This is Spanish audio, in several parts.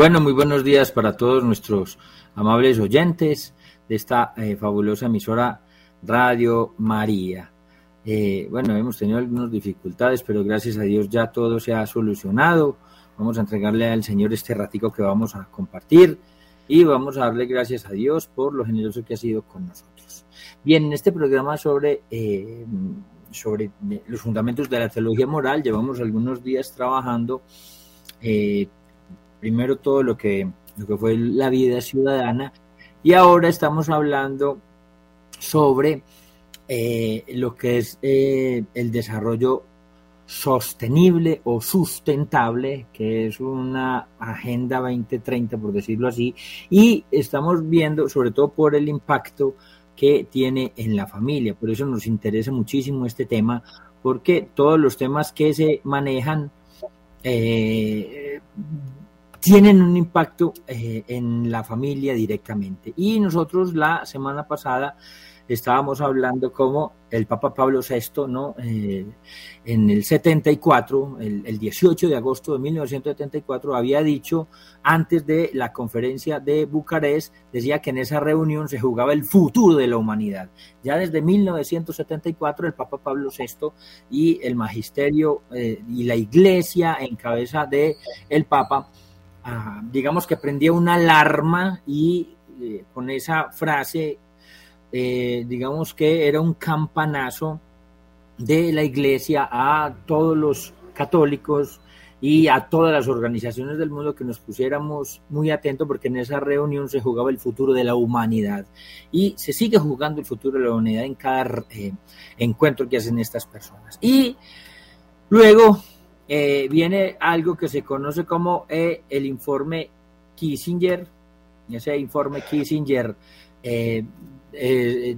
Bueno, muy buenos días para todos nuestros amables oyentes de esta eh, fabulosa emisora Radio María. Eh, bueno, hemos tenido algunas dificultades, pero gracias a Dios ya todo se ha solucionado. Vamos a entregarle al Señor este ratico que vamos a compartir y vamos a darle gracias a Dios por lo generoso que ha sido con nosotros. Bien, en este programa sobre, eh, sobre los fundamentos de la teología moral llevamos algunos días trabajando primero todo lo que, lo que fue la vida ciudadana y ahora estamos hablando sobre eh, lo que es eh, el desarrollo sostenible o sustentable, que es una agenda 2030, por decirlo así, y estamos viendo, sobre todo por el impacto que tiene en la familia. Por eso nos interesa muchísimo este tema, porque todos los temas que se manejan eh, tienen un impacto eh, en la familia directamente. Y nosotros la semana pasada estábamos hablando como el Papa Pablo VI, ¿no? Eh, en el 74, el, el, 18 de agosto de 1974, había dicho, antes de la conferencia de Bucarest, decía que en esa reunión se jugaba el futuro de la humanidad. Ya desde 1974, el Papa Pablo VI y el magisterio eh, y la iglesia en cabeza de el Papa digamos que prendía una alarma y eh, con esa frase, eh, digamos que era un campanazo de la iglesia a todos los católicos y a todas las organizaciones del mundo que nos pusiéramos muy atentos porque en esa reunión se jugaba el futuro de la humanidad y se sigue jugando el futuro de la humanidad en cada eh, encuentro que hacen estas personas. Y luego eh, viene algo que se conoce como eh, el informe Kissinger. Ese informe Kissinger, eh,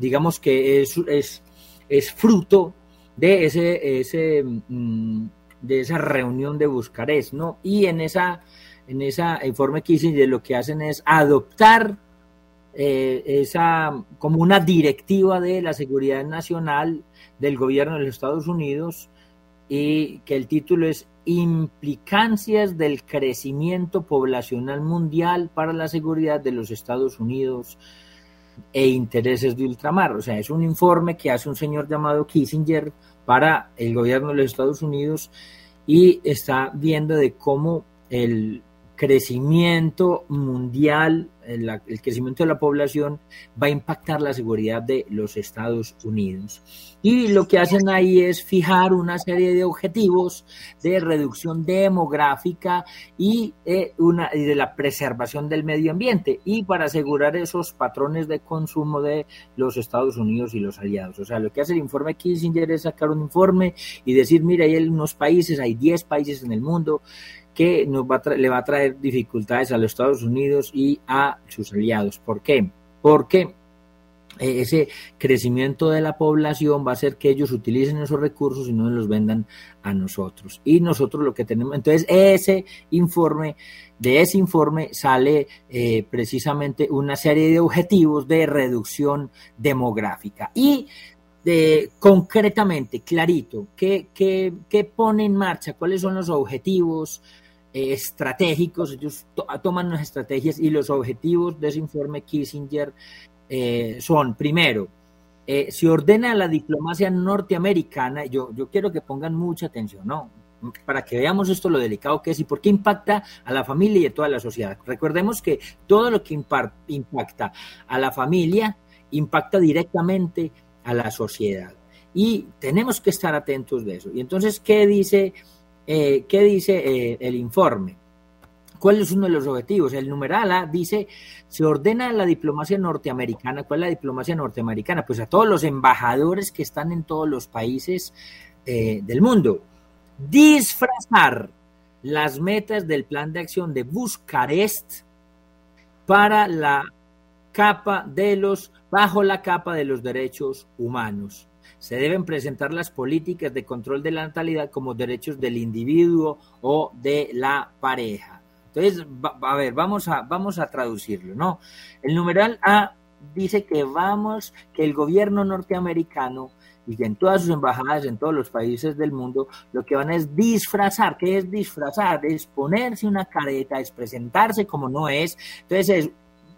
digamos que es, es, es, fruto de ese, ese mm, de esa reunión de Buscarés, ¿no? Y en esa en ese informe Kissinger lo que hacen es adoptar esa como una directiva de la seguridad nacional del gobierno de los Estados Unidos y que el título es Implicancias del crecimiento poblacional mundial para la seguridad de los Estados Unidos e intereses de ultramar. O sea, es un informe que hace un señor llamado Kissinger para el gobierno de los Estados Unidos y está viendo de cómo el crecimiento mundial, el, crecimiento de la población va a impactar la seguridad de los Estados Unidos. Y lo que hacen ahí es fijar una serie de objetivos de reducción demográfica y, eh, una, de la preservación del medio ambiente y para asegurar esos patrones de consumo de los Estados Unidos y los aliados. O sea, lo que hace el informe Kissinger es sacar un informe y decir, mira, hay unos países, hay 10 países en el mundo que nos va le va a traer dificultades a los Estados Unidos y a sus aliados. ¿Por qué? Porque eh, ese crecimiento de la población va a hacer que ellos utilicen esos recursos y no los vendan a nosotros. Y nosotros lo que tenemos, entonces ese informe, de ese informe sale eh, precisamente una serie de objetivos de reducción demográfica. Y de, concretamente, clarito, ¿qué, qué, qué pone en marcha? ¿Cuáles son los objetivos? Eh, estratégicos, ellos toman unas estrategias y los objetivos de ese informe Kissinger eh, son, primero, eh, se ordena la diplomacia norteamericana, yo, yo quiero que pongan mucha atención, ¿no? Para que veamos esto lo delicado que es y por qué impacta a la familia y a toda la sociedad. Recordemos que todo lo que impacta a la familia impacta directamente a la sociedad. Y tenemos que estar atentos de eso. Y entonces, ¿qué dice eh, ¿qué dice eh, el informe? ¿Cuál es uno de los objetivos? El numeral A dice, se ordena la diplomacia norteamericana. ¿Cuál es la diplomacia norteamericana? Pues a todos los embajadores que están en todos los países eh, del mundo. Disfrazar las metas del plan de acción de Bucarest para la capa de los, bajo la capa de los derechos humanos se deben presentar las políticas de control de la natalidad como derechos del individuo o de la pareja. Entonces, a ver, vamos a, vamos a traducirlo, ¿no? El numeral A dice que vamos, que el gobierno norteamericano y que en todas sus embajadas, en todos los países del mundo, lo que van es disfrazar. ¿Qué es disfrazar? Es ponerse una careta, es presentarse como no es. Entonces es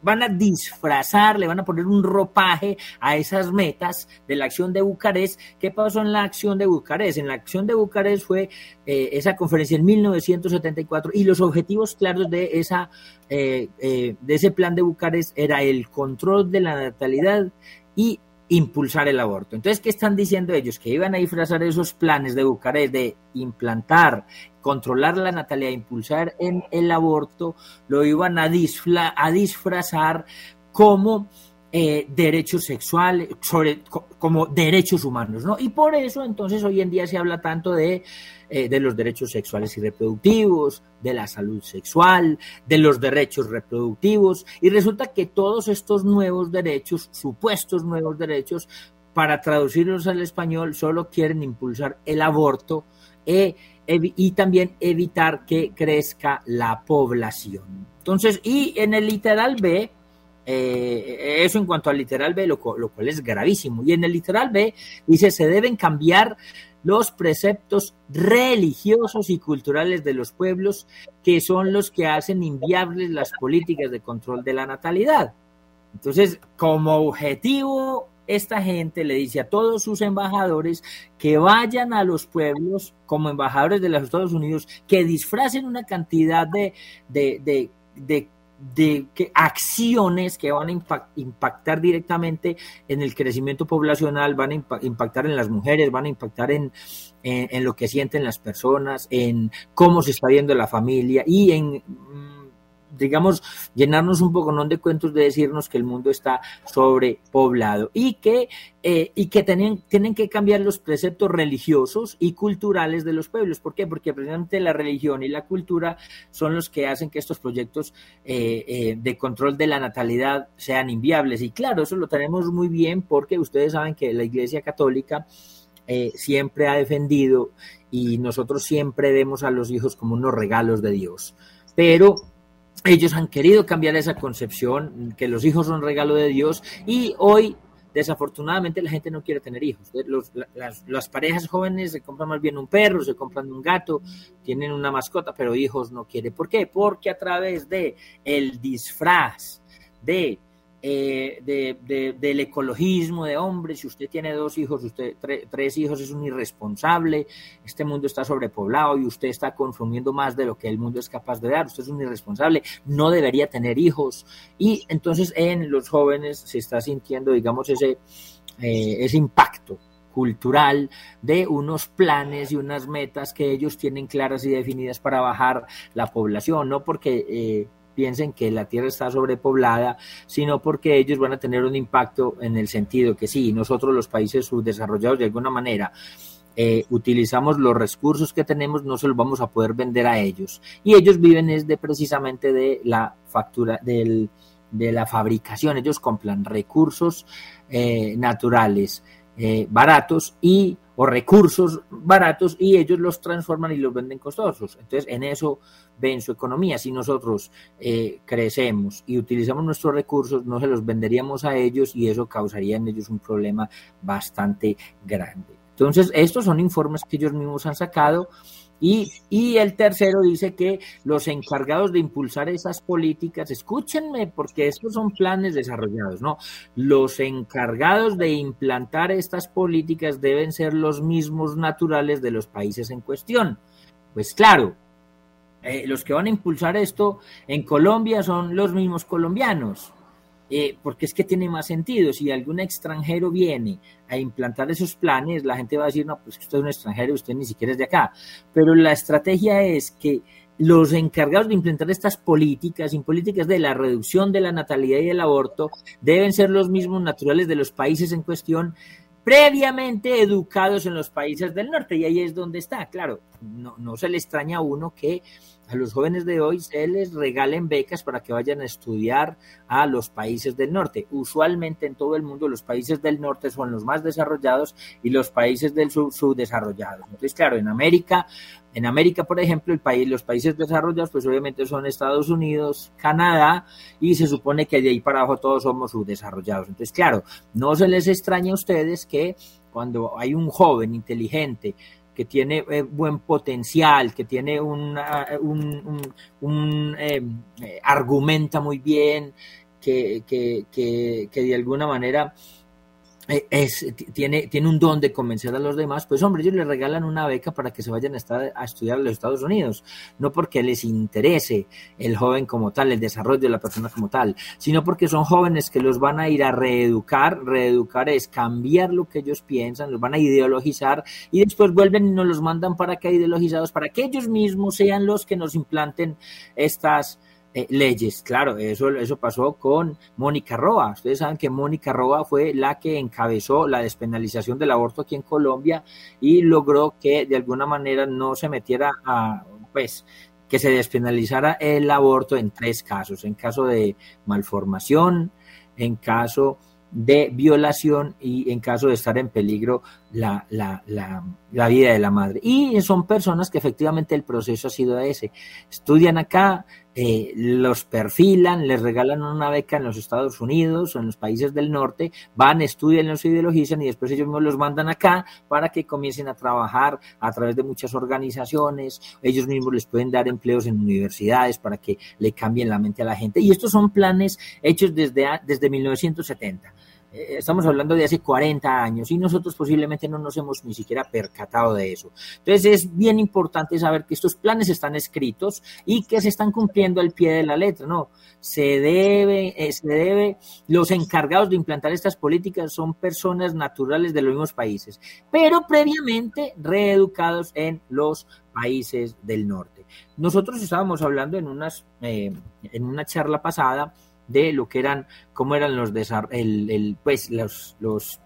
van a disfrazar, le van a poner un ropaje a esas metas de la acción de Bucarest. ¿Qué pasó en la acción de Bucarest? En la acción de Bucarest fue eh, esa conferencia en 1974 y los objetivos claros de, esa, eh, eh, de ese plan de Bucarest era el control de la natalidad y impulsar el aborto. Entonces, ¿qué están diciendo ellos? Que iban a disfrazar esos planes de Bucarest de implantar controlar la natalidad, impulsar en el aborto, lo iban a, a disfrazar como eh, derechos sexuales, sobre, como derechos humanos, ¿no? Y por eso entonces hoy en día se habla tanto de, eh, de los derechos sexuales y reproductivos, de la salud sexual, de los derechos reproductivos, y resulta que todos estos nuevos derechos, supuestos nuevos derechos, para traducirlos al español, solo quieren impulsar el aborto, eh, y también evitar que crezca la población. Entonces, y en el literal B, eh, eso en cuanto al literal B, lo, cual es gravísimo. Y en el literal B dice, se deben cambiar los preceptos religiosos y culturales de los pueblos, que son los que hacen inviables las políticas de control de la natalidad. Entonces, como objetivo esta gente le dice a todos sus embajadores que vayan a los pueblos como embajadores de los Estados Unidos, que disfracen una cantidad de, de, acciones que van a impactar directamente en el crecimiento poblacional, van a impactar en las mujeres, van a impactar en, en lo que sienten las personas, en cómo se está viendo la familia y en digamos, llenarnos un poco ¿no? de cuentos de decirnos que el mundo está sobrepoblado y que, eh, y que tienen, tienen que cambiar los preceptos religiosos y culturales de los pueblos. ¿Por qué? Porque precisamente la religión y la cultura son los que hacen que estos proyectos eh, eh, de control de la natalidad sean inviables. Y claro, eso lo tenemos muy bien porque ustedes saben que la Iglesia Católica siempre ha defendido y nosotros siempre vemos a los hijos como unos regalos de Dios. Pero ellos han querido cambiar esa concepción, que los hijos son regalo de Dios y hoy desafortunadamente la gente no quiere tener hijos. las, parejas jóvenes se compran más bien un perro, se compran un gato, tienen una mascota, pero hijos no quiere. ¿Por qué? Porque a través de el disfraz de eh, de, del ecologismo de hombres, si usted tiene dos hijos, usted tres hijos es un irresponsable, este mundo está sobrepoblado y usted está consumiendo más de lo que el mundo es capaz de dar, usted es un irresponsable, no debería tener hijos. Y entonces en los jóvenes se está sintiendo, digamos, ese, eh, ese impacto cultural de unos planes y unas metas que ellos tienen claras y definidas para bajar la población, no porque eh, piensen que la Tierra está sobrepoblada, sino porque ellos van a tener un impacto en el sentido que sí, nosotros los países subdesarrollados de alguna manera eh, utilizamos los recursos que tenemos, no se los vamos a poder vender a ellos. Y ellos viven es de precisamente de la factura, del, de la fabricación. Ellos compran recursos eh, naturales eh, baratos y o recursos baratos y ellos los transforman y los venden costosos. Entonces, en eso ven su economía. Si nosotros eh, crecemos y utilizamos nuestros recursos, no se los venderíamos a ellos y eso causaría en ellos un problema bastante grande. Entonces, estos son informes que ellos mismos han sacado y, el tercero dice que los encargados de impulsar esas políticas, escúchenme, porque estos son planes desarrollados, ¿no? Los encargados de implantar estas políticas deben ser los mismos naturales de los países en cuestión. Pues claro, eh, los que van a impulsar esto en Colombia son los mismos colombianos. Eh, porque es que tiene más sentido. Si algún extranjero viene a implantar esos planes, la gente va a decir, no, pues usted es un extranjero, usted ni siquiera es de acá. Pero la estrategia es que los encargados de implantar estas políticas, y políticas de la reducción de la natalidad y del aborto, deben ser los mismos naturales de los países en cuestión, previamente educados en los países del norte. Y ahí es donde está, claro, no, no se le extraña a uno que a los jóvenes de hoy se les regalen becas para que vayan a estudiar a los países del norte. Usualmente en todo el mundo los países del norte son los más desarrollados y los países del sur subdesarrollados. Entonces, claro, en América, en América, por ejemplo, el país, los países desarrollados, pues obviamente son Estados Unidos, Canadá, y se supone que de ahí para abajo todos somos subdesarrollados. Entonces, claro, no se les extraña a ustedes que cuando hay un joven inteligente que tiene eh, buen potencial, que tiene un, un, eh, argumenta muy bien, que, que, que, que de alguna manera es, tiene, tiene un don de convencer a los demás, pues hombre, ellos le regalan una beca para que se vayan a, estar, a estudiar a los Estados Unidos, no porque les interese el joven como tal, el desarrollo de la persona como tal, sino porque son jóvenes que los van a ir a reeducar, reeducar es cambiar lo que ellos piensan, los van a ideologizar y después vuelven y nos los mandan para que ideologizados, para que ellos mismos sean los que nos implanten estas eh, leyes. Claro, eso, eso pasó con Mónica Roa. Ustedes saben que Mónica Roa fue la que encabezó la despenalización del aborto aquí en Colombia y logró que de alguna manera no se metiera a, pues, que se despenalizara el aborto en tres casos, en caso de malformación, en caso de violación y en caso de estar en peligro la, la, la, vida de la madre. Y son personas que efectivamente el proceso ha sido ese. Estudian acá, eh, los perfilan, les regalan una beca en los Estados Unidos o en los países del norte, van, estudian, los ideologizan y después ellos mismos los mandan acá para que comiencen a trabajar a través de muchas organizaciones. Ellos mismos les pueden dar empleos en universidades para que le cambien la mente a la gente. Y estos son planes hechos desde, desde 1970. Eh, estamos hablando de hace 40 años y nosotros posiblemente no nos hemos ni siquiera percatado de eso. Entonces es bien importante saber que estos planes están escritos y que se están cumpliendo al pie de la letra, ¿no? Se debe, eh, se debe, los encargados de implantar estas políticas son personas naturales de los mismos países, pero previamente reeducados en los países del norte. Nosotros estábamos hablando en, unas, eh, en una charla pasada de lo que eran, cómo eran los el, el, pues los, los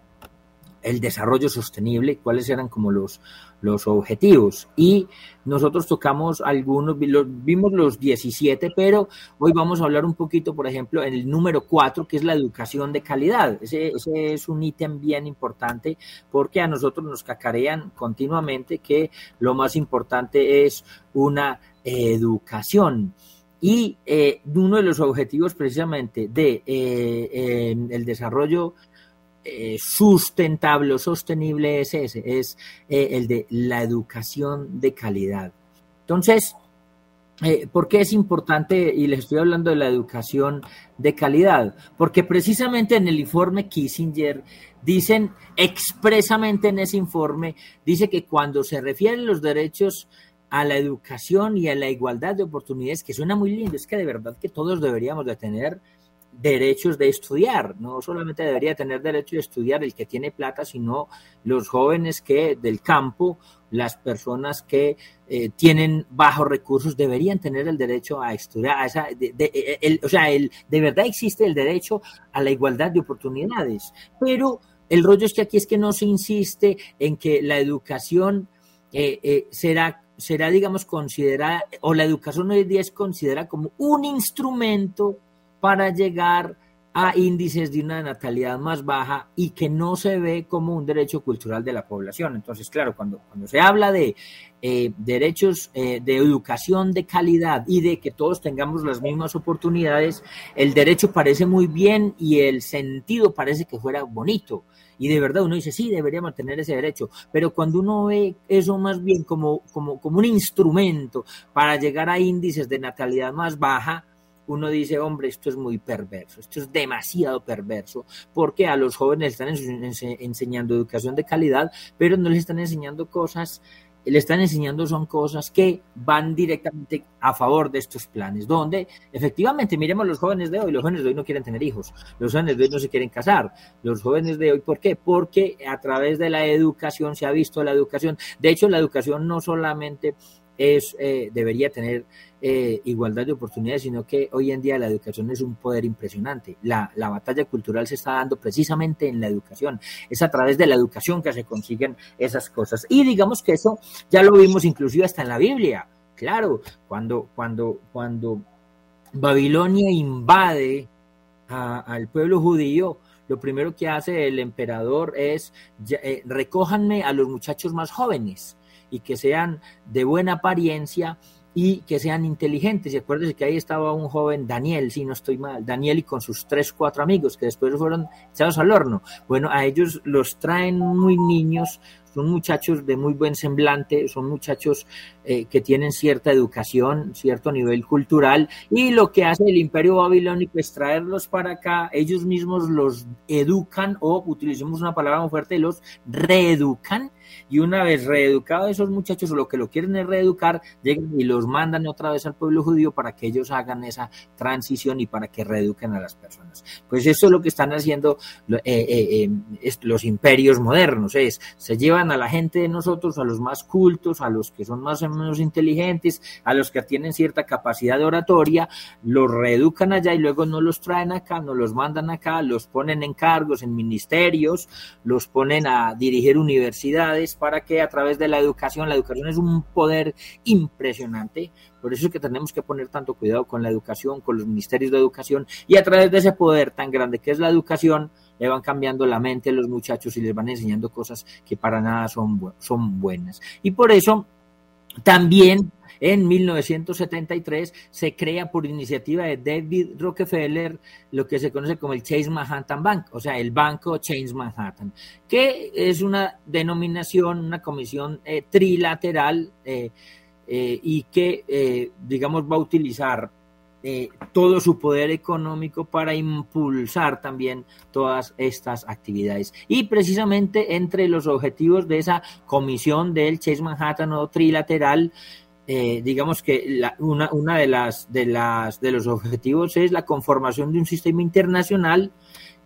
el desarrollo sostenible, cuáles eran como los, los objetivos. Y nosotros tocamos algunos, vimos los 17, pero hoy vamos a hablar un poquito, por ejemplo, en el número 4, que es la educación de calidad. Ese, ese es un ítem bien importante porque a nosotros nos cacarean continuamente que lo más importante es una educación. Y eh, uno de los objetivos precisamente de eh, el desarrollo eh, sustentable o sostenible es ese, es el de la educación de calidad. Entonces, ¿por qué es importante? Y les estoy hablando de la educación de calidad, porque precisamente en el informe Kissinger dicen expresamente en ese informe, dice que cuando se refieren los derechos a la educación y a la igualdad de oportunidades, que suena muy lindo, es que de verdad que todos deberíamos de tener derechos de estudiar, no solamente debería tener derecho de estudiar el que tiene plata, sino los jóvenes que del campo, las personas que eh, tienen bajos recursos deberían tener el derecho a estudiar, esa, o sea, el, de verdad existe el derecho a la igualdad de oportunidades, pero el rollo es que aquí es que no se insiste en que la educación eh, eh, será será, digamos, considerada, o la educación hoy día es considerada como un instrumento para llegar a índices de una natalidad más baja y que no se ve como un derecho cultural de la población. Entonces, claro, cuando, cuando se habla de eh, derechos eh, de educación de calidad y de que todos tengamos las mismas oportunidades, el derecho parece muy bien y el sentido parece que fuera bonito. Y de verdad uno dice, sí, deberíamos tener ese derecho, pero cuando uno ve eso más bien como, como, como un instrumento para llegar a índices de natalidad más baja, uno dice, hombre, esto es muy perverso, esto es demasiado perverso, porque a los jóvenes están enseñando educación de calidad, pero no les están enseñando cosas le están enseñando son cosas que van directamente a favor de estos planes, donde efectivamente miremos los jóvenes de hoy, los jóvenes de hoy no quieren tener hijos, los jóvenes de hoy no se quieren casar, los jóvenes de hoy, ¿por qué? Porque a través de la educación se ha visto la educación, de hecho la educación no solamente es, eh, debería tener eh, igualdad de oportunidades, sino que hoy en día la educación es un poder impresionante. La, la, batalla cultural se está dando precisamente en la educación. Es a través de la educación que se consiguen esas cosas. Y digamos que eso ya lo vimos inclusive hasta en la Biblia. Claro, cuando, cuando, cuando Babilonia invade al pueblo judío, lo primero que hace el emperador es eh, recójanme a los muchachos más jóvenes y que sean de buena apariencia y que sean inteligentes. Y acuérdense que ahí estaba un joven, Daniel, si no estoy mal, Daniel y con sus tres, cuatro amigos que después fueron echados al horno. Bueno, a ellos los traen muy niños, son muchachos de muy buen semblante, son muchachos eh, que tienen cierta educación, cierto nivel cultural, y lo que hace el imperio babilónico es traerlos para acá, ellos mismos los educan, o utilicemos una palabra muy fuerte, los reeducan, y una vez reeducados esos muchachos, lo que lo quieren es reeducar, llegan y los mandan otra vez al pueblo judío para que ellos hagan esa transición y para que reeduquen a las personas. Pues eso es lo que están haciendo eh, eh, los imperios modernos, es, se llevan a la gente de nosotros, a los más cultos, a los que son más o menos inteligentes, a los que tienen cierta capacidad de oratoria, los reeducan allá y luego no los traen acá, no los mandan acá, los ponen en cargos, en ministerios, los ponen a dirigir universidades. Para que a través de la educación, la educación es un poder impresionante, por eso es que tenemos que poner tanto cuidado con la educación, con los ministerios de educación y a través de ese poder tan grande que es la educación, le van cambiando la mente a los muchachos y les van enseñando cosas que para nada son, son buenas. Y por eso también en 1973 se crea por iniciativa de David Rockefeller lo que se conoce como el Chase Manhattan Bank, o sea, el Banco Chase Manhattan, que es una denominación, una comisión eh, trilateral eh, eh, y que, digamos, va a utilizar eh, todo su poder económico para impulsar también todas estas actividades. Y precisamente entre los objetivos de esa comisión del Chase Manhattan o trilateral, eh, digamos que una, una de, las, de, las, de los objetivos es la conformación de un sistema internacional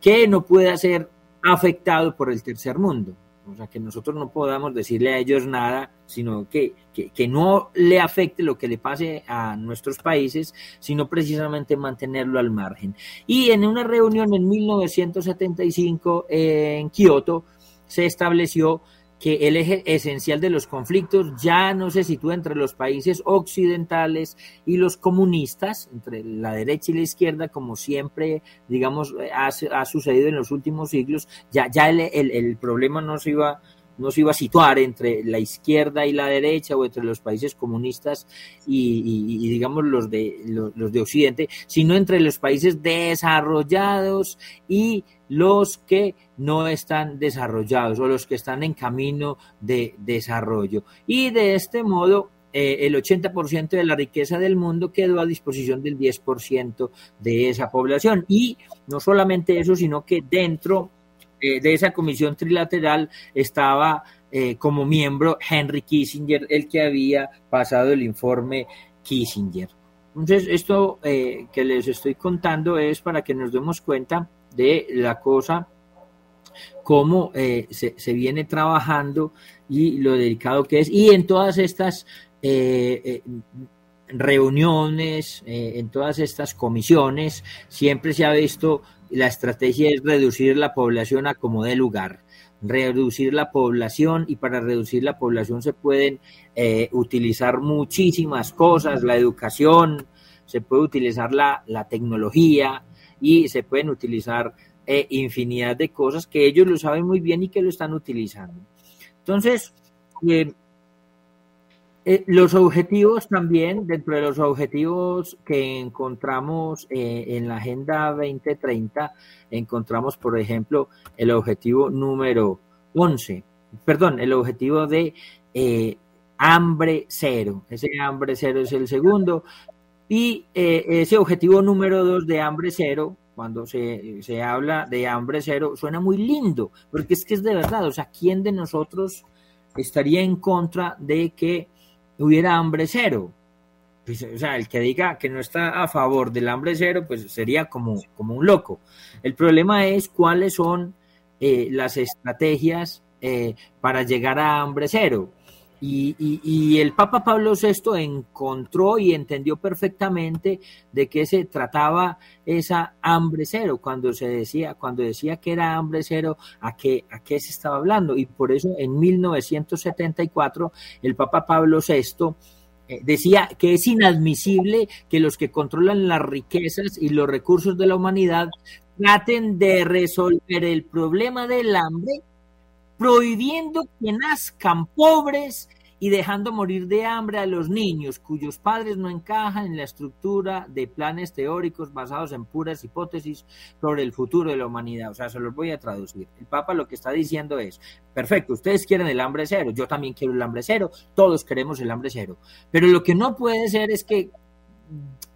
que no pueda ser afectado por el tercer mundo. O sea, que nosotros no podamos decirle a ellos nada, sino que, que, no le afecte lo que le pase a nuestros países, sino precisamente mantenerlo al margen. Y en una reunión en 1975 en Kioto se estableció que el eje esencial de los conflictos ya no se sitúa entre los países occidentales y los comunistas, entre la derecha y la izquierda, como siempre, digamos, ha, sucedido en los últimos siglos, ya, ya el, el, problema no se iba no se iba a situar entre la izquierda y la derecha o entre los países comunistas y, digamos los de los, de Occidente, sino entre los países desarrollados y los que no están desarrollados o los que están en camino de desarrollo. Y de este modo, eh, el 80% de la riqueza del mundo quedó a disposición del 10% de esa población. Y no solamente eso, sino que dentro eh, de esa comisión trilateral estaba eh, como miembro Henry Kissinger, el que había pasado el informe Kissinger. Entonces, esto que les estoy contando es para que nos demos cuenta de la cosa, cómo eh, se, viene trabajando y lo delicado que es. Y en todas estas eh, eh, reuniones, en todas estas comisiones, siempre se ha visto la estrategia es reducir la población a como de lugar reducir la población y para reducir la población se pueden utilizar muchísimas cosas, la educación, se puede utilizar la, la tecnología, y se pueden utilizar eh, infinidad de cosas que ellos lo saben muy bien y que lo están utilizando. Entonces, eh, eh, los objetivos también, dentro de los objetivos que encontramos en la Agenda 2030, encontramos, por ejemplo, el objetivo número 11, perdón, el objetivo de hambre cero. Ese hambre cero es el segundo. Y eh, ese objetivo número dos de hambre cero, cuando se, se, habla de hambre cero, suena muy lindo, porque es que es de verdad, o sea, ¿quién de nosotros estaría en contra de que hubiera hambre cero? Pues, o sea, el que diga que no está a favor del hambre cero, pues sería como, como un loco. El problema es cuáles son eh, las estrategias eh, para llegar a hambre cero. Y, el Papa Pablo VI encontró y entendió perfectamente de qué se trataba esa hambre cero, cuando se decía, cuando decía que era hambre cero, a qué, a qué se estaba hablando. Y por eso en 1974 el Papa Pablo VI eh, decía que es inadmisible que los que controlan las riquezas y los recursos de la humanidad traten de resolver el problema del hambre prohibiendo que nazcan pobres y dejando morir de hambre a los niños cuyos padres no encajan en la estructura de planes teóricos basados en puras hipótesis sobre el futuro de la humanidad. O sea, se los voy a traducir. El Papa lo que está diciendo es, perfecto, ustedes quieren el hambre cero, yo también quiero el hambre cero, todos queremos el hambre cero, pero lo que no puede ser es que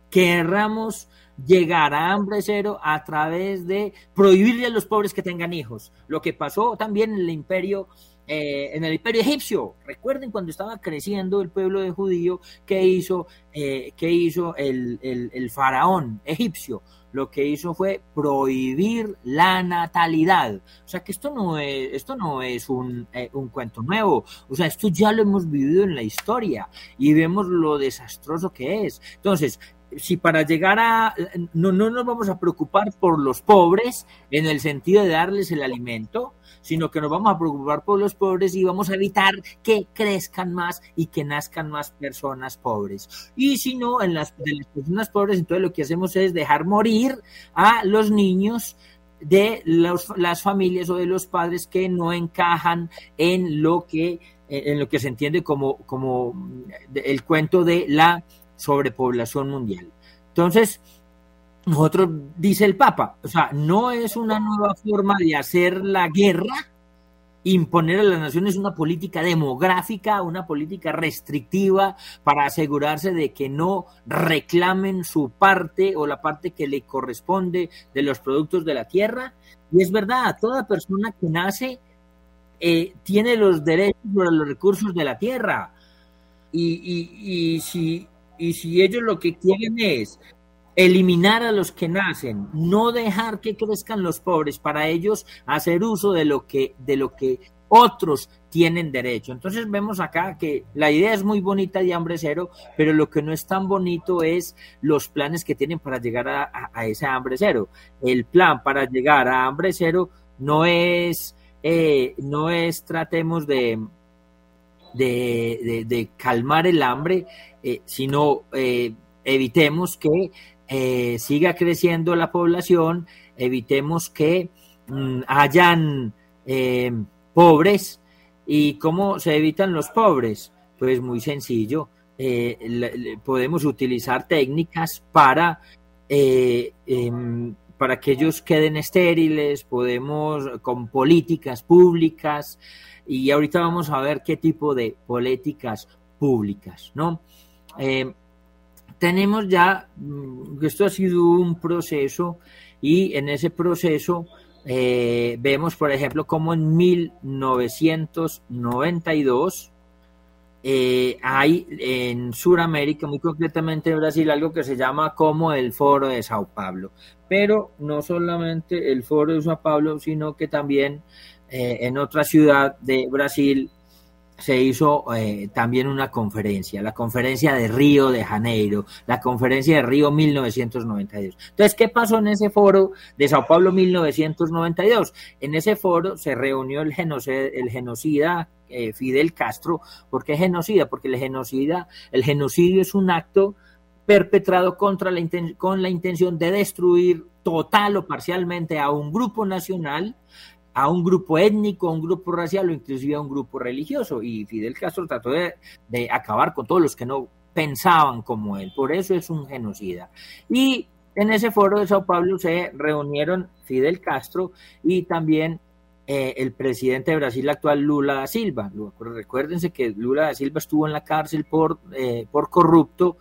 querramos llegar a hambre cero a través de prohibirle a los pobres que tengan hijos. Lo que pasó también en el imperio eh, en el imperio egipcio. Recuerden cuando estaba creciendo el pueblo de judío, ¿qué hizo, eh, hizo el, el, faraón egipcio? Lo que hizo fue prohibir la natalidad. O sea que esto no es, esto no es un, eh, un cuento nuevo. O sea, esto ya lo hemos vivido en la historia y vemos lo desastroso que es. Entonces, si para llegar a, no, no nos vamos a preocupar por los pobres en el sentido de darles el alimento, sino que nos vamos a preocupar por los pobres y vamos a evitar que crezcan más y que nazcan más personas pobres. Y si no, en las, de las personas pobres, entonces lo que hacemos es dejar morir a los niños de las familias o de los padres que no encajan en lo que en lo que se entiende como, como el cuento de la sobrepoblación mundial. Entonces, nosotros, dice el Papa, o sea, no es una nueva forma de hacer la guerra, imponer a las naciones una política demográfica, una política restrictiva para asegurarse de que no reclamen su parte o la parte que le corresponde de los productos de la tierra. Y es verdad, toda persona que nace eh, tiene los derechos sobre los recursos de la tierra. Y, y, y si y si ellos lo que quieren es eliminar a los que nacen, no dejar que crezcan los pobres, para ellos hacer uso de lo que, de lo que otros tienen derecho. Entonces vemos acá que la idea es muy bonita de hambre cero, pero lo que no es tan bonito es los planes que tienen para llegar a, ese hambre cero. El plan para llegar a hambre cero no es, eh, no es tratemos de, de, calmar el hambre, eh, sino eh, evitemos que eh, siga creciendo la población, evitemos que mm, hayan pobres. ¿Y cómo se evitan los pobres? Pues muy sencillo. podemos utilizar técnicas para em, para que ellos queden estériles, podemos con políticas públicas, y ahorita vamos a ver qué tipo de políticas públicas, ¿no? Eh, tenemos ya, mm, esto ha sido un proceso y en ese proceso eh, vemos, por ejemplo, como en 1992 eh, hay en Sudamérica, muy concretamente en Brasil, algo que se llama como el Foro de Sao Paulo. Pero no solamente el Foro de Sao Paulo, sino que también eh, en otra ciudad de Brasil se hizo eh, también una conferencia, la conferencia de Río de Janeiro, la conferencia de Río 1992. Entonces, ¿qué pasó en ese foro de Sao Paulo 1992? En ese foro se reunió el, el genocida eh, Fidel Castro. ¿Por qué genocida? Porque el genocida, el genocidio es un acto perpetrado contra la con la intención de destruir total o parcialmente a un grupo nacional a un grupo étnico, a un grupo racial o inclusive a un grupo religioso. Y Fidel Castro trató de, acabar con todos los que no pensaban como él. Por eso es un genocida. Y en ese foro de Sao Paulo se reunieron Fidel Castro y también eh, el presidente de Brasil actual, Lula da Silva. Recuérdense que Lula da Silva estuvo en la cárcel por, eh, por corrupto,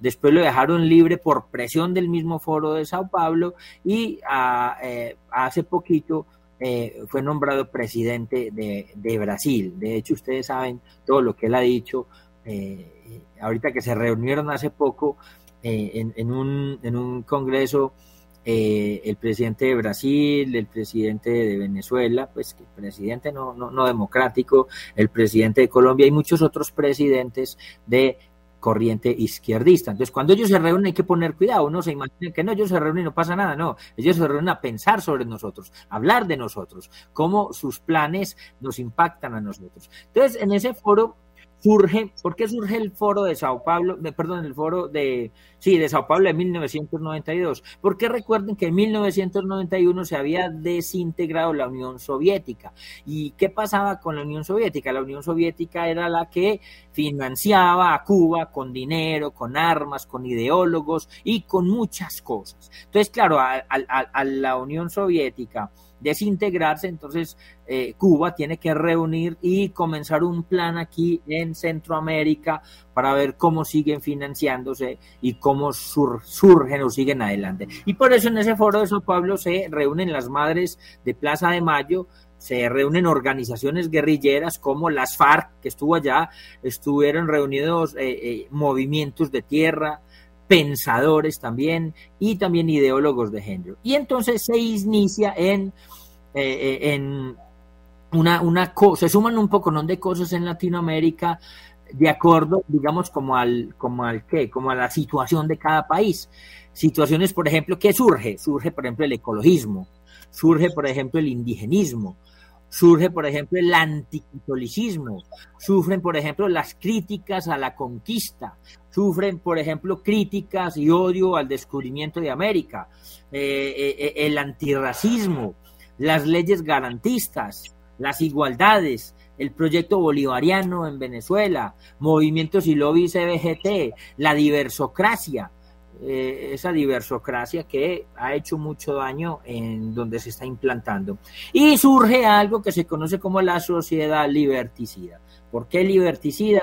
después lo dejaron libre por presión del mismo foro de Sao Paulo y ah, eh, hace poquito eh, fue nombrado presidente de, Brasil. De hecho, ustedes saben todo lo que él ha dicho. Eh, ahorita que se reunieron hace poco eh, en, un, en un congreso, el presidente de Brasil, el presidente de Venezuela, pues el presidente no, no, no democrático, el presidente de Colombia y muchos otros presidentes de corriente izquierdista. Entonces, cuando ellos se reúnen hay que poner cuidado, no se imaginen que no, ellos se reúnen y no pasa nada, no, ellos se reúnen a pensar sobre nosotros, hablar de nosotros, cómo sus planes nos impactan a nosotros. Entonces, en ese foro surge, ¿por qué surge el foro de Sao Paulo, perdón, el foro de, sí, de Sao Paulo de 1992? Porque recuerden que en 1991 se había desintegrado la Unión Soviética. ¿Y qué pasaba con la Unión Soviética? La Unión Soviética era la que financiaba a Cuba con dinero, con armas, con ideólogos y con muchas cosas. Entonces, claro, a la Unión Soviética, desintegrarse, entonces eh, Cuba tiene que reunir y comenzar un plan aquí en Centroamérica para ver cómo siguen financiándose y cómo surgen o siguen adelante. Y por eso en ese foro de Sao Paulo se reúnen las madres de Plaza de Mayo, se reúnen organizaciones guerrilleras como las FARC, que estuvo allá, estuvieron reunidos eh, eh, movimientos de tierra, pensadores también y también ideólogos de género. Y entonces se inicia en, eh, eh, en una, una cosa, se suman un poco ¿no? de cosas en Latinoamérica de acuerdo, digamos, como al, como al qué, como a la situación de cada país. Situaciones, por ejemplo, ¿qué surge? Surge, por ejemplo, el ecologismo, surge, por ejemplo, el indigenismo, surge, por ejemplo, el anticatolicismo, sufren, por ejemplo, las críticas a la conquista, sufren, por ejemplo, críticas y odio al descubrimiento de América, eh, eh, eh, el antirracismo, las leyes garantistas, las igualdades, el proyecto bolivariano en Venezuela, movimientos y lobbies EBGT, la diversocracia, esa diversocracia que ha hecho mucho daño en donde se está implantando. Y surge algo que se conoce como la sociedad liberticida. ¿Por qué liberticida?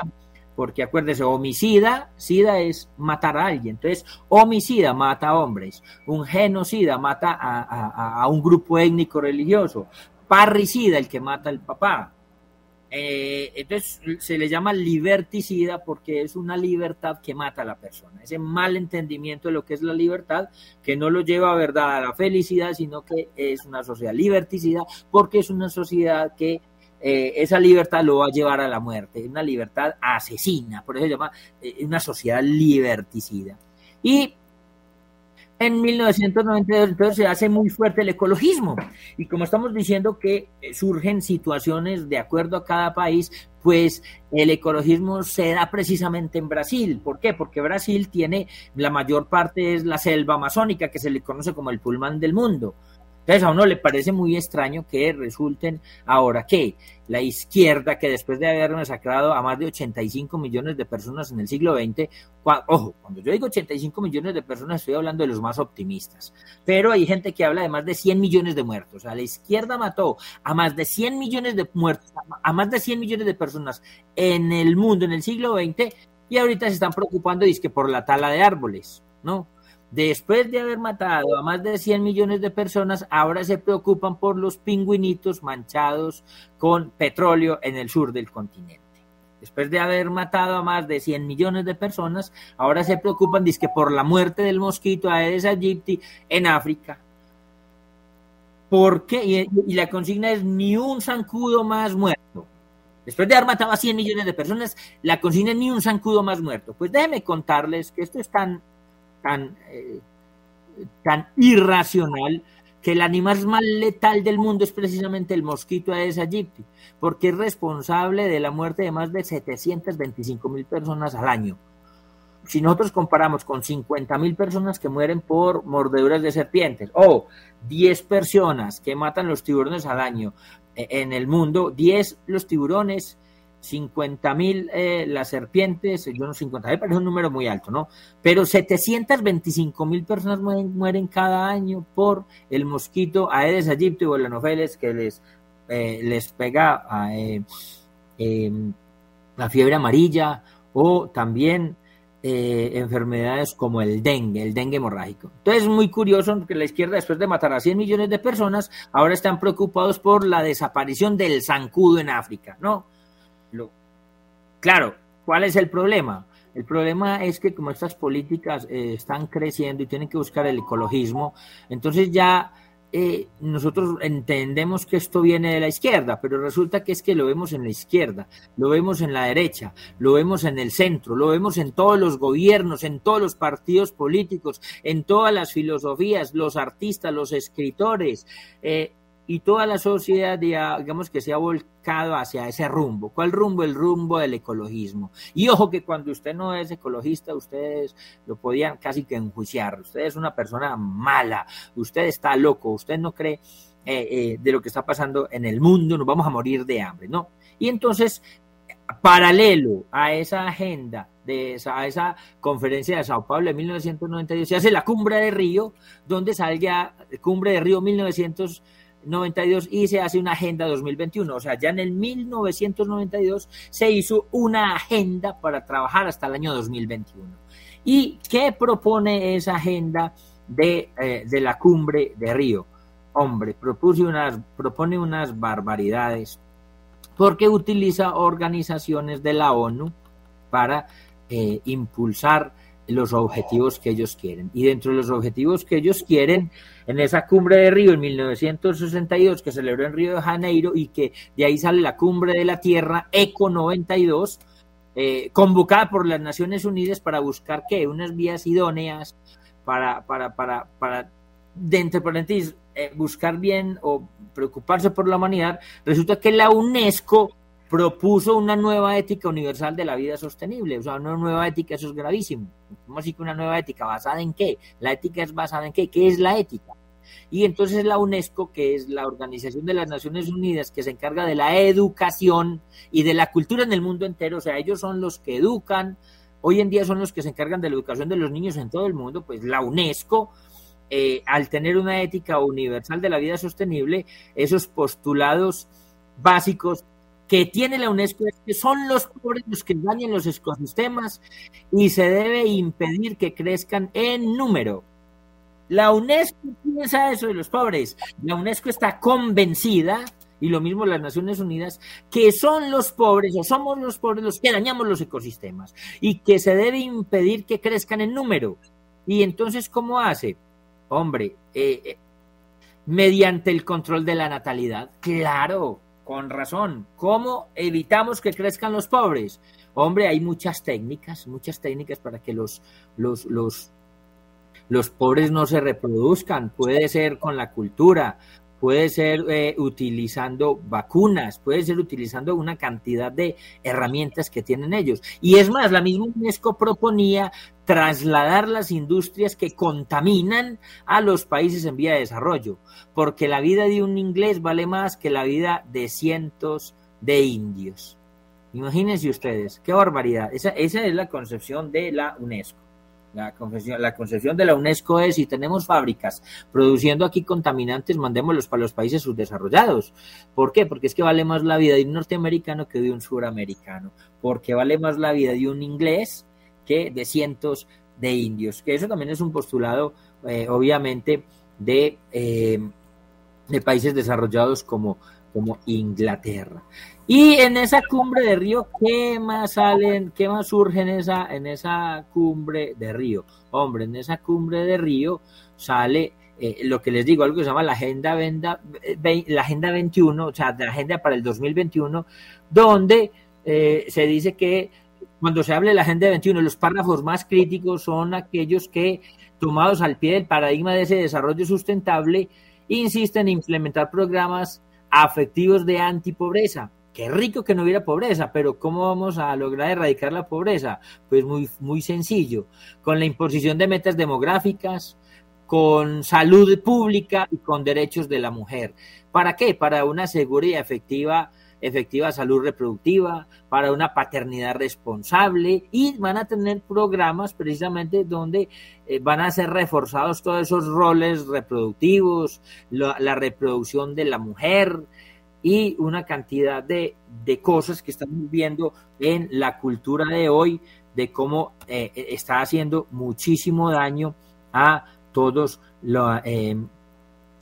porque acuérdese, homicida, sida es matar a alguien, entonces homicida mata a hombres, un genocida mata a, un grupo étnico religioso, parricida el que mata al papá. Eh, entonces se le llama liberticida porque es una libertad que mata a la persona, ese mal entendimiento de lo que es la libertad que no lo lleva a verdad a la felicidad, sino que es una sociedad liberticida porque es una sociedad que eh, esa libertad lo va a llevar a la muerte, una libertad asesina, por eso se llama eh, una sociedad liberticida. Y en 1992 entonces se hace muy fuerte el ecologismo y como estamos diciendo que eh, surgen situaciones de acuerdo a cada país, pues el ecologismo se da precisamente en Brasil. ¿Por qué? Porque Brasil tiene la mayor parte es la selva amazónica que se le conoce como el pulmón del mundo. Entonces a uno le parece muy extraño que resulten ahora que la izquierda, que después de haber masacrado a más de 85 millones de personas en el siglo XX, ojo, cuando yo digo 85 millones de personas estoy hablando de los más optimistas, pero hay gente que habla de más de 100 millones de muertos. O sea, la izquierda mató a más de 100 millones de muertos, a más de 100 millones de personas en el mundo en el siglo XX y ahorita se están preocupando que por la tala de árboles, ¿no? Después de haber matado a más de 100 millones de personas, ahora se preocupan por los pingüinitos manchados con petróleo en el sur del continente. Después de haber matado a más de 100 millones de personas, ahora se preocupan que por la muerte del mosquito Aedes aegypti en África. ¿Por qué? Y, la consigna es ni un zancudo más muerto. Después de haber matado a 100 millones de personas, la consigna es ni un zancudo más muerto. Pues déjenme contarles que esto es tan tan, eh, tan irracional que el animal más letal del mundo es precisamente el mosquito Aedes aegypti, porque es responsable de la muerte de más de 725 mil personas al año. Si nosotros comparamos con 50 mil personas que mueren por mordeduras de serpientes o 10 personas que matan los tiburones al año eh, en el mundo, 10 los tiburones 50 mil eh, las serpientes, yo no 50 mil, pero es un número muy alto, ¿no? Pero 725 mil personas mueren, cada año por el mosquito Aedes aegypti o el anopheles que les, eh, les pega a, eh, em, la fiebre amarilla o también enfermedades como el dengue, el dengue hemorrágico. Entonces es muy curioso que la izquierda, después de matar a 100 millones de personas, ahora están preocupados por la desaparición del zancudo en África, ¿no? Claro, ¿cuál es el problema? El problema es que como estas políticas eh, están creciendo y tienen que buscar el ecologismo, entonces ya eh, nosotros entendemos que esto viene de la izquierda, pero resulta que es que lo vemos en la izquierda, lo vemos en la derecha, lo vemos en el centro, lo vemos en todos los gobiernos, en todos los partidos políticos, en todas las filosofías, los artistas, los escritores. Eh, y toda la sociedad, digamos que se ha volcado hacia ese rumbo. ¿Cuál rumbo? El rumbo del ecologismo. Y ojo que cuando usted no es ecologista, ustedes lo podían casi que enjuiciar. Usted es una persona mala, usted está loco, usted no cree eh, eh, de lo que está pasando en el mundo, nos vamos a morir de hambre, ¿no? Y entonces, paralelo a esa agenda de esa, a esa conferencia de Sao Paulo de 1992, se hace la cumbre de Río, donde salga cumbre de Río 1992 92 y se hace una agenda 2021. O sea, ya en el 1992 se hizo una agenda para trabajar hasta el año 2021. ¿Y qué propone esa agenda de, eh, de la cumbre de Río? Hombre, propuse unas, propone unas barbaridades porque utiliza organizaciones de la ONU para eh, impulsar los objetivos que ellos quieren. Y dentro de los objetivos que ellos quieren, en esa cumbre de Río en 1962 que celebró en Río de Janeiro y que de ahí sale la cumbre de la Tierra, ECO 92, eh, convocada por las Naciones Unidas para buscar qué, unas vías idóneas para, para, para, para de entre paréntesis, eh, buscar bien o preocuparse por la humanidad, resulta que la UNESCO propuso una nueva ética universal de la vida sostenible, o sea, una nueva ética, eso es gravísimo. ¿Cómo así que una nueva ética? ¿Basada en qué? La ética es basada en qué? ¿Qué es la ética? Y entonces la UNESCO, que es la Organización de las Naciones Unidas, que se encarga de la educación y de la cultura en el mundo entero, o sea, ellos son los que educan, hoy en día son los que se encargan de la educación de los niños en todo el mundo, pues la UNESCO, eh, al tener una ética universal de la vida sostenible, esos postulados básicos que tiene la UNESCO es que son los pobres los que dañan los ecosistemas y se debe impedir que crezcan en número. La UNESCO piensa eso de los pobres. La UNESCO está convencida, y lo mismo las Naciones Unidas, que son los pobres o somos los pobres los que dañamos los ecosistemas y que se debe impedir que crezcan en número. Y entonces, ¿cómo hace? Hombre, eh, eh, mediante el control de la natalidad. Claro, con razón. ¿Cómo evitamos que crezcan los pobres? Hombre, hay muchas técnicas, muchas técnicas para que los, los, los, los pobres no se reproduzcan. Puede ser con la cultura, puede ser eh, utilizando vacunas, puede ser utilizando una cantidad de herramientas que tienen ellos. Y es más, la misma UNESCO proponía trasladar las industrias que contaminan a los países en vía de desarrollo, porque la vida de un inglés vale más que la vida de cientos de indios. Imagínense ustedes, qué barbaridad. Esa, esa es la concepción de la UNESCO. La concepción, la concepción de la UNESCO es si tenemos fábricas produciendo aquí contaminantes, mandémoslos para los países subdesarrollados. ¿Por qué? Porque es que vale más la vida de un norteamericano que de un suramericano. Porque vale más la vida de un inglés que de cientos de indios. Que eso también es un postulado, eh, obviamente, de, eh, de países desarrollados como, como Inglaterra. Y en esa cumbre de Río, ¿qué más salen, qué más surge en esa, en esa cumbre de Río? Hombre, en esa cumbre de Río sale eh, lo que les digo, algo que se llama la Agenda, Venda, la agenda 21, o sea, la Agenda para el 2021, donde eh, se dice que cuando se habla de la Agenda 21, los párrafos más críticos son aquellos que, tomados al pie del paradigma de ese desarrollo sustentable, insisten en implementar programas afectivos de antipobreza Qué rico que no hubiera pobreza, pero ¿cómo vamos a lograr erradicar la pobreza? Pues muy, muy sencillo, con la imposición de metas demográficas, con salud pública y con derechos de la mujer. ¿Para qué? Para una segura y efectiva, efectiva salud reproductiva, para una paternidad responsable y van a tener programas precisamente donde eh, van a ser reforzados todos esos roles reproductivos, la reproducción de la mujer, y una cantidad de, cosas que estamos viendo en la cultura de hoy, de cómo eh, está haciendo muchísimo daño a todos los... Eh,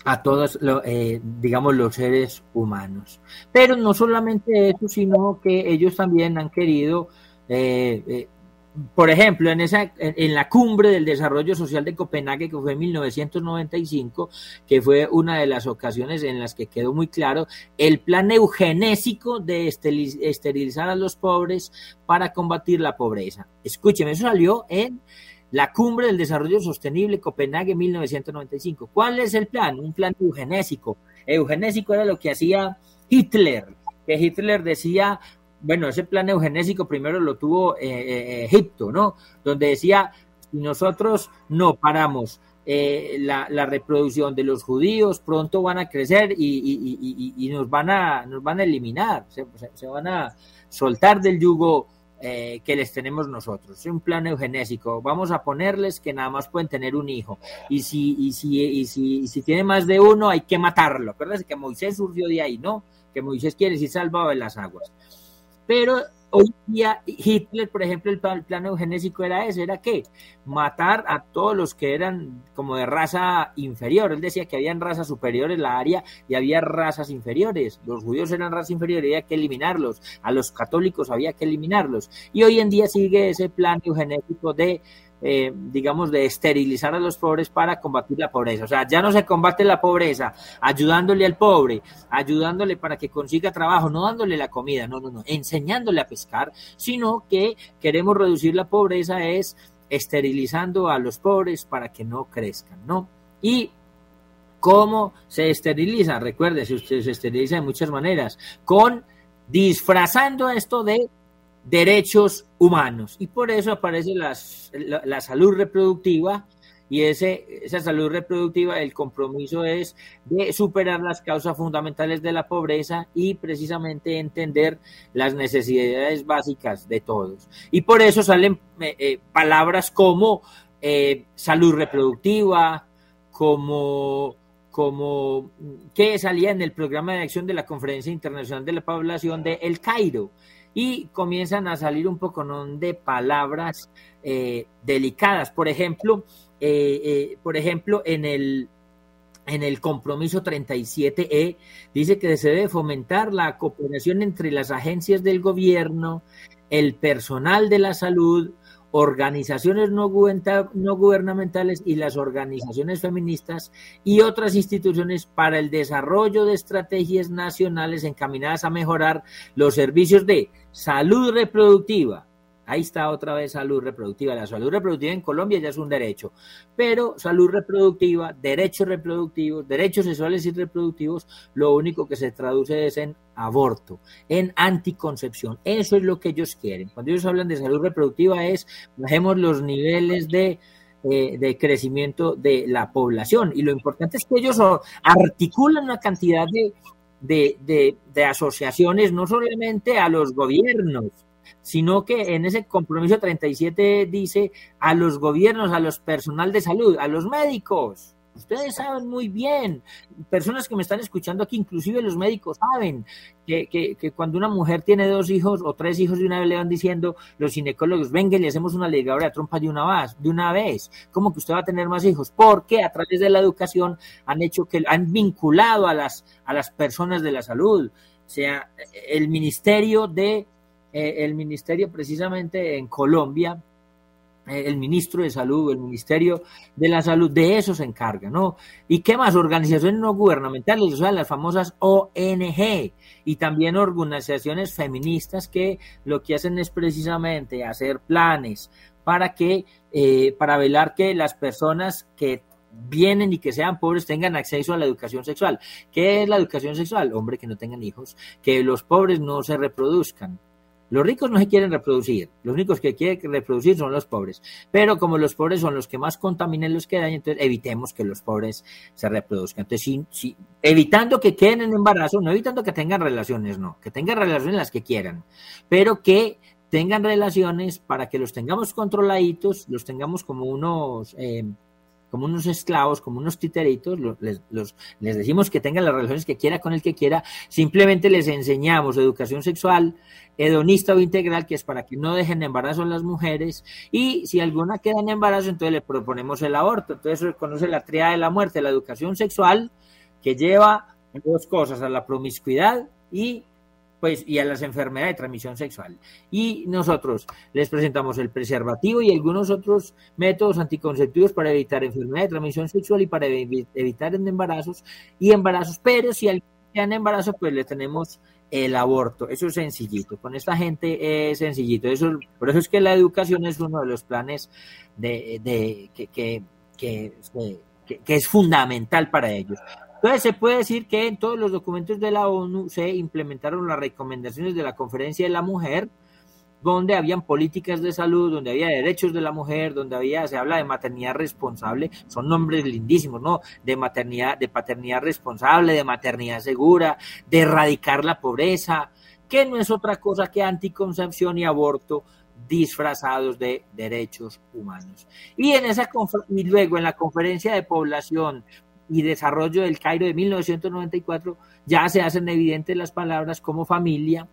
a todos, eh, digamos, los seres humanos. Pero no solamente eso, sino que ellos también han querido por ejemplo, en, esa, en la cumbre del desarrollo social de Copenhague, que fue en 1995, que fue una de las ocasiones en las que quedó muy claro el plan eugenésico de esterilizar a los pobres para combatir la pobreza. Escúcheme, eso salió en la cumbre del desarrollo sostenible Copenhague 1995. ¿Cuál es el plan? Un plan eugenésico eugenésico era lo que hacía Hitler, que Hitler decía, bueno, ese plan eugenésico primero lo tuvo eh, eh, Egipto, ¿no? Donde decía, si nosotros no paramos eh, la, reproducción de los judíos, pronto van a crecer y, nos, van a, nos van a eliminar, se, van a soltar del yugo eh, que les tenemos nosotros. Es un plan eugenésico. Vamos a ponerles que nada más pueden tener un hijo. Y si, y si, si, si tiene más de uno, hay que matarlo. Acuérdense que Moisés surgió de ahí, ¿no? Que Moisés quiere decir salvado de las aguas. Pero Hoy día Hitler, por ejemplo, el plan, eugenésico era ese, era que matar a todos los que eran como de raza inferior. Él decía que habían razas superiores la área y había razas inferiores. Los judíos eran raza inferior había que eliminarlos. A los católicos había que eliminarlos. Y hoy en día sigue ese plan eugenésico de eh, digamos, de esterilizar a los pobres para combatir la pobreza. O sea, ya no se combate la pobreza ayudándole al pobre, ayudándole para que consiga trabajo, no dándole la comida, no, no, no, enseñándole a pescar, sino que queremos reducir la pobreza es esterilizando a los pobres para que no crezcan, ¿no? Y ¿Cómo se esteriliza? Recuerde, se esteriliza de muchas maneras, con disfrazando esto de derechos humanos. Y por eso aparece la, salud reproductiva y ese, esa salud reproductiva, el compromiso es de superar las causas fundamentales de la pobreza y precisamente entender las necesidades básicas de todos. Y por eso salen eh, eh, palabras como eh, salud reproductiva, como como que salía en el programa de acción de la Conferencia Internacional de la Población de El Cairo, y comienzan a salir un poco de palabras eh, delicadas. Por ejemplo, eh, eh, por ejemplo, en el en el compromiso 37E dice que se debe fomentar la cooperación entre las agencias del gobierno, el personal de la salud, organizaciones no, gubernamentales y las organizaciones feministas y otras instituciones para el desarrollo de estrategias nacionales encaminadas a mejorar los servicios de salud reproductiva, Ahí está otra vez salud reproductiva. La salud reproductiva en Colombia ya es un derecho, pero salud reproductiva, derechos reproductivos, derechos sexuales y reproductivos, lo único que se traduce es en aborto, en anticoncepción. Eso es lo que ellos quieren. Cuando ellos hablan de salud reproductiva es, bajemos los niveles de... Eh, de crecimiento de la población. Y lo importante es que ellos articulan una cantidad de, de, de asociaciones, no solamente a los gobiernos, sino que en ese compromiso 37 dice a los gobiernos, a los personal de salud, a los médicos. Ustedes saben muy bien, personas que me están escuchando aquí, inclusive los médicos saben que, que, cuando una mujer tiene dos hijos o tres hijos de una vez le van diciendo los ginecólogos, venga, le hacemos una ligadura de trompa de una vez, de una vez, como que usted va a tener más hijos, porque a través de la educación han hecho que han vinculado a las, a las personas de la salud, o sea, el Ministerio de eh, el ministerio precisamente en Colombia, el ministro de salud, el ministerio de la salud, de eso se encarga, ¿no? ¿Y qué más? Organizaciones no gubernamentales, o sea, las famosas ONG y también organizaciones feministas que lo que hacen es precisamente hacer planes para que, eh, para velar que las personas que vienen y que sean pobres tengan acceso a la educación sexual. ¿Qué es la educación sexual? Hombre, que no tengan hijos, que los pobres no se reproduzcan, los ricos no se quieren reproducir, los únicos que quieren reproducir son los pobres. Pero como los pobres son los que más contaminan los que dañan, entonces evitemos que los pobres se reproduzcan. Entonces, evitando que queden en embarazo, no evitando que tengan relaciones, no, que tengan relaciones las que quieran, pero que tengan relaciones para que los tengamos controladitos, los tengamos como unos... Eh, como unos esclavos, como unos titeritos, les, les decimos que tengan las relaciones que quiera con el que quiera, simplemente les enseñamos educación sexual, hedonista o integral, que es para que no dejen embarazo a las mujeres, y si alguna queda en embarazo, entonces le proponemos el aborto. Entonces reconoce la triada de la muerte, la educación sexual, que lleva dos cosas, a la promiscuidad y pues, y a las enfermedades de transmisión sexual. Y nosotros les presentamos el preservativo y algunos otros métodos anticonceptivos para evitar enfermedades de transmisión sexual y para evitar embarazos y embarazos, pero si alguien en embarazo, pues le tenemos el aborto. Eso es sencillito. Con esta gente es sencillito. Eso, por eso es que la educación es uno de los planes de, que, que, que es fundamental para ellos. Entonces se puede decir que en todos los documentos de la ONU se implementaron las recomendaciones de la Conferencia de la Mujer, donde habían políticas de salud, donde había derechos de la mujer, donde había, se habla de maternidad responsable, son nombres lindísimos, ¿no? De maternidad, de paternidad responsable, de maternidad segura, de erradicar la pobreza, que no es otra cosa que anticoncepción y aborto disfrazados de derechos humanos. Y en esa y luego en la conferencia de población y desarrollo del Cairo de 1994 ya se hacen evidentes las palabras como familia,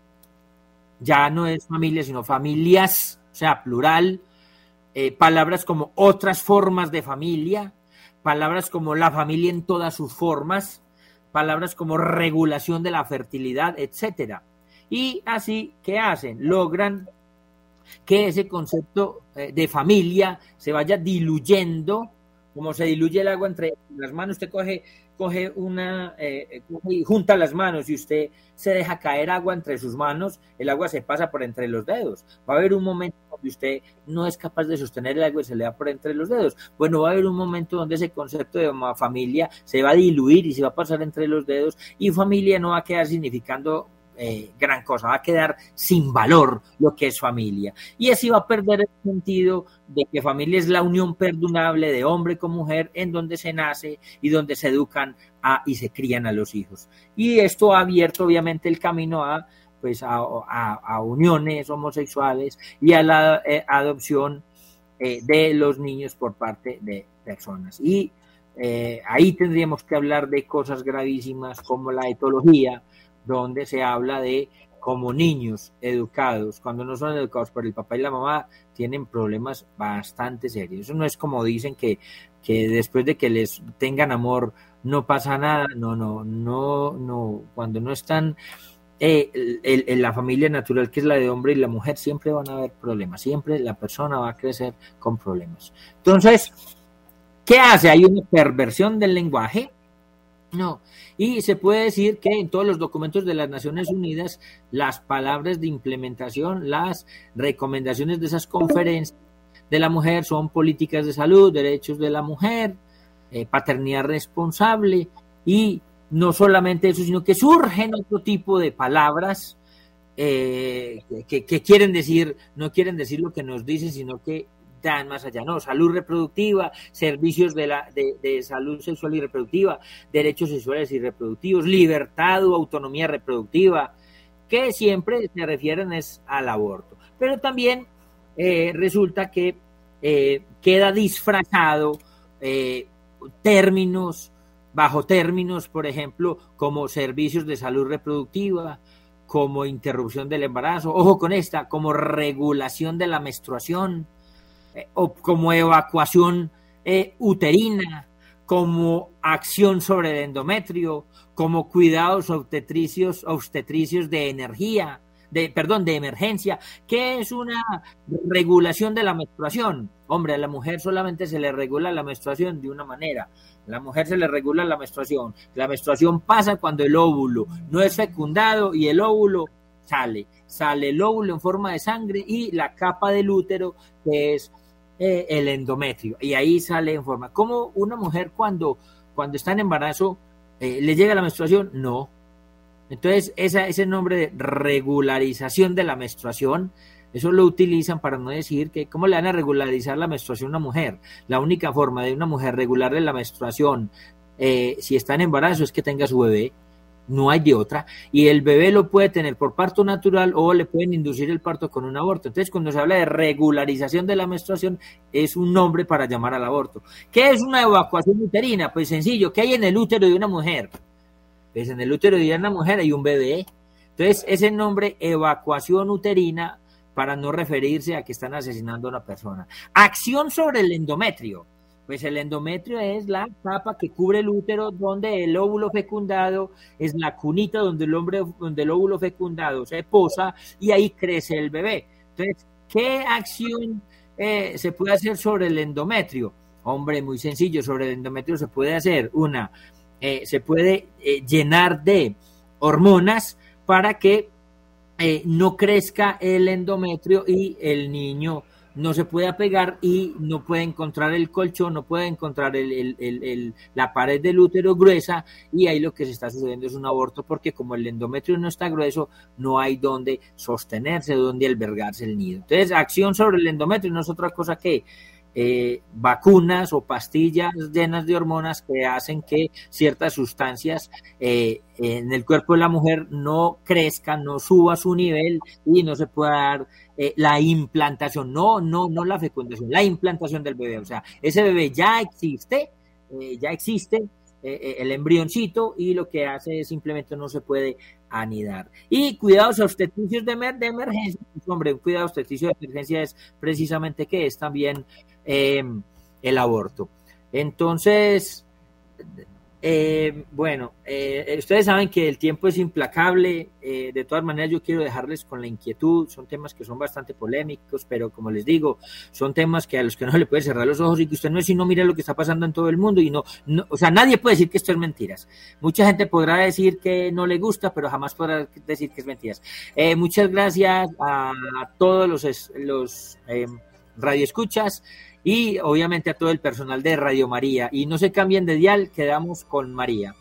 ya no es familia, sino familias, o sea, plural, eh, palabras como otras formas de familia, palabras como la familia en todas sus formas, palabras como regulación de la fertilidad, etcétera. Y así, ¿qué hacen? Logran que ese concepto eh, de familia se vaya diluyendo, como se diluye el agua entre las manos, usted coge coge una, eh, y junta las manos y usted se deja caer agua entre sus manos, el agua se pasa por entre los dedos. Va a haber un momento donde usted no es capaz de sostener el agua y se le da por entre los dedos. Bueno, va a haber un momento donde ese concepto de familia se va a diluir y se va a pasar entre los dedos y familia no va a quedar significando eh, gran cosa, va a quedar sin valor lo que es familia. Y así va a perder el sentido de que familia es la unión perdurable de hombre con mujer en donde se nace y donde se educan y se crían a los hijos. Y esto ha abierto obviamente el camino a pues a, uniones homosexuales y a la eh, adopción eh, de los niños por parte de personas. Y ahí tendríamos que hablar de cosas gravísimas como la etología, donde se habla de como niños educados, cuando no son educados por el papá y la mamá, tienen problemas bastante serios. Eso no es como dicen que, que después de que les tengan amor no pasa nada, no, no, no, no, cuando no están en eh, la familia natural que es la de hombre y la mujer, siempre van a haber problemas, siempre la persona va a crecer con problemas. Entonces, ¿qué hace? Hay una perversión del lenguaje no, y se puede decir que en todos los documentos de las Naciones Unidas, las palabras de implementación, las recomendaciones de esas conferencias de la mujer son políticas de salud, derechos de la mujer, eh, paternidad responsable y no solamente eso, sino que surgen otro tipo de palabras eh, que, que, quieren decir, no quieren decir lo que nos dicen, sino que más allá, no, salud reproductiva, servicios de, la, de, salud sexual y reproductiva, derechos sexuales y reproductivos, libertad o autonomía reproductiva, que siempre se refieren es al aborto. Pero también eh, resulta que eh, queda disfrazado eh, términos, bajo términos, por ejemplo, como servicios de salud reproductiva, como interrupción del embarazo, ojo con esta, como regulación de la menstruación, o como evacuación eh, uterina, como acción sobre el endometrio, como cuidados obstetricios, obstetricios de energía, de, perdón, de emergencia, que es una regulación de la menstruación. Hombre, a la mujer solamente se le regula la menstruación de una manera. A la mujer se le regula la menstruación. La menstruación pasa cuando el óvulo no es fecundado y el óvulo sale. Sale el óvulo en forma de sangre y la capa del útero, que es eh, el endometrio y ahí sale en forma. ¿Cómo una mujer cuando, cuando está en embarazo eh, le llega la menstruación? No. Entonces, esa, ese nombre de regularización de la menstruación, eso lo utilizan para no decir que, ¿cómo le van a regularizar la menstruación a una mujer? La única forma de una mujer regularle la menstruación eh, si está en embarazo es que tenga su bebé no hay de otra, y el bebé lo puede tener por parto natural o le pueden inducir el parto con un aborto. Entonces, cuando se habla de regularización de la menstruación, es un nombre para llamar al aborto. ¿Qué es una evacuación uterina? Pues sencillo, ¿qué hay en el útero de una mujer? Pues en el útero de una mujer hay un bebé. Entonces, ese nombre evacuación uterina para no referirse a que están asesinando a una persona. Acción sobre el endometrio pues el endometrio es la capa que cubre el útero donde el óvulo fecundado es la cunita donde el hombre, donde el óvulo fecundado se posa y ahí crece el bebé. Entonces, ¿qué acción eh, se puede hacer sobre el endometrio? Hombre, muy sencillo, sobre el endometrio se puede hacer una, eh, se puede eh, llenar de hormonas para que no crezca el endometrio y el niño no se puede apegar y no puede encontrar el colchón, no puede encontrar el, la pared del útero gruesa y ahí lo que se está sucediendo es un aborto porque como el endometrio no está grueso, no hay donde sostenerse, donde albergarse el nido. Entonces, acción sobre el endometrio no es otra cosa que eh, vacunas o pastillas llenas de hormonas que hacen que ciertas sustancias eh, en el cuerpo de la mujer no crezcan, no suba su nivel y no se pueda dar eh, la implantación, no, no, no la fecundación, la implantación del bebé. O sea, ese bebé ya existe, ya existe, el embrioncito y lo que hace es simplemente no se puede anidar. Y cuidados obstetricios de, de emergencia, pues, hombre, un cuidado obstetricio de emergencia es precisamente que es también eh, el aborto. Entonces, eh, bueno, eh, ustedes saben que el tiempo es implacable. de todas maneras, yo quiero dejarles con la inquietud. Son temas que son bastante polémicos, pero como les digo, son temas que a los que no le puede cerrar los ojos y que usted no es no mire lo que está pasando en todo el mundo y no, o sea, nadie puede decir que esto es mentiras. Mucha gente podrá decir que no le gusta, pero jamás podrá decir que es mentiras. muchas gracias a, todos los, los radioescuchas y obviamente a todo el personal de Radio María. Y no se cambien de dial, quedamos con María.